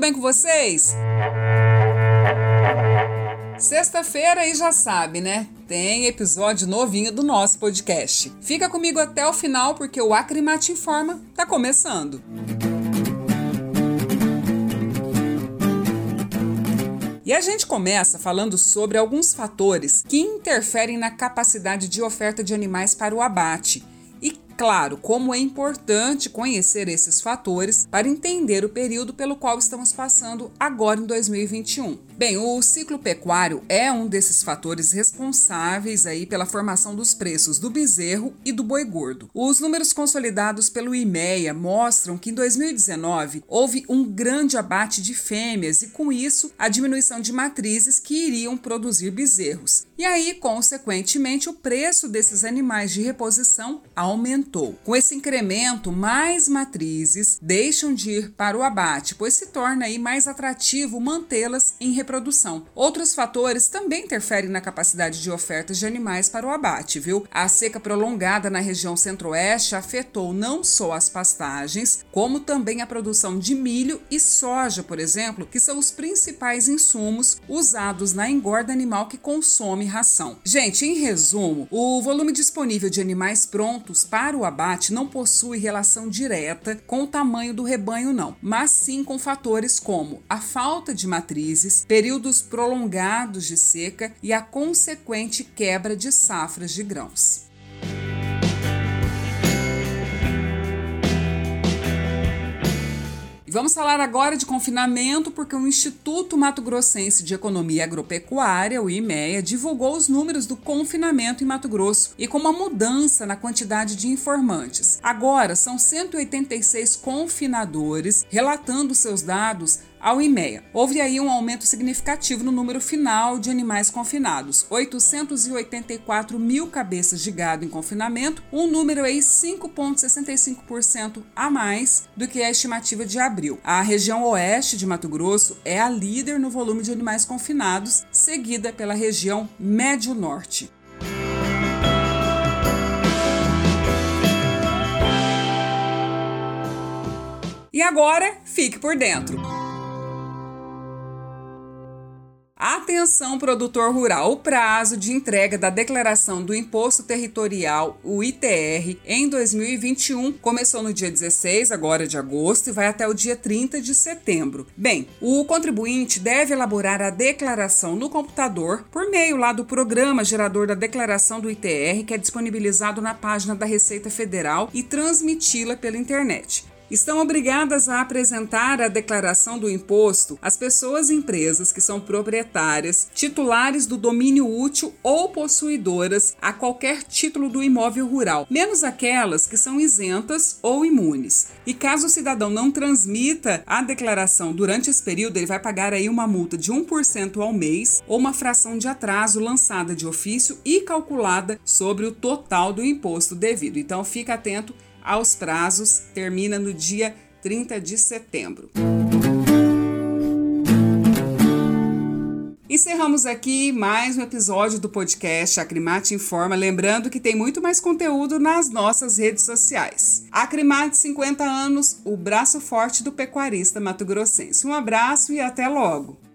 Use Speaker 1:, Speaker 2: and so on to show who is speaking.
Speaker 1: bem com vocês? Sexta-feira e já sabe, né? Tem episódio novinho do nosso podcast. Fica comigo até o final porque o Acrimate Informa tá começando. E a gente começa falando sobre alguns fatores que interferem na capacidade de oferta de animais para o abate claro como é importante conhecer esses fatores para entender o período pelo qual estamos passando agora em 2021. Bem, o ciclo pecuário é um desses fatores responsáveis aí pela formação dos preços do bezerro e do boi gordo. Os números consolidados pelo IMEA mostram que em 2019 houve um grande abate de fêmeas e com isso a diminuição de matrizes que iriam produzir bezerros. E aí, consequentemente, o preço desses animais de reposição aumentou. Com esse incremento, mais matrizes deixam de ir para o abate, pois se torna aí mais atrativo mantê-las em reprodução. Outros fatores também interferem na capacidade de ofertas de animais para o abate, viu? A seca prolongada na região centro-oeste afetou não só as pastagens, como também a produção de milho e soja, por exemplo, que são os principais insumos usados na engorda animal que consome ração. Gente, em resumo, o volume disponível de animais prontos para o abate não possui relação direta com o tamanho do rebanho, não, mas sim com fatores como a falta de matrizes, períodos prolongados de seca e a consequente quebra de safras de grãos. E vamos falar agora de confinamento, porque o Instituto Mato Grossense de Economia Agropecuária, o IMEA, divulgou os números do confinamento em Mato Grosso e com uma mudança na quantidade de informantes. Agora são 186 confinadores relatando seus dados ao IMEA. Houve aí um aumento significativo no número final de animais confinados, 884 mil cabeças de gado em confinamento, um número aí 5,65% a mais do que a estimativa de abril. A região oeste de Mato Grosso é a líder no volume de animais confinados, seguida pela região médio-norte. E agora, fique por dentro. Atenção, produtor rural! O prazo de entrega da declaração do Imposto Territorial, o ITR, em 2021 começou no dia 16, agora de agosto, e vai até o dia 30 de setembro. Bem, o contribuinte deve elaborar a declaração no computador por meio lá do programa gerador da declaração do ITR, que é disponibilizado na página da Receita Federal, e transmiti-la pela internet estão obrigadas a apresentar a declaração do imposto as pessoas e empresas que são proprietárias, titulares do domínio útil ou possuidoras a qualquer título do imóvel rural, menos aquelas que são isentas ou imunes. E caso o cidadão não transmita a declaração durante esse período, ele vai pagar aí uma multa de 1% ao mês ou uma fração de atraso lançada de ofício e calculada sobre o total do imposto devido. Então fica atento aos prazos, termina no dia 30 de setembro. Encerramos aqui mais um episódio do podcast Acrimate Informa, lembrando que tem muito mais conteúdo nas nossas redes sociais. Acrimate 50 anos, o braço forte do pecuarista mato-grossense. Um abraço e até logo!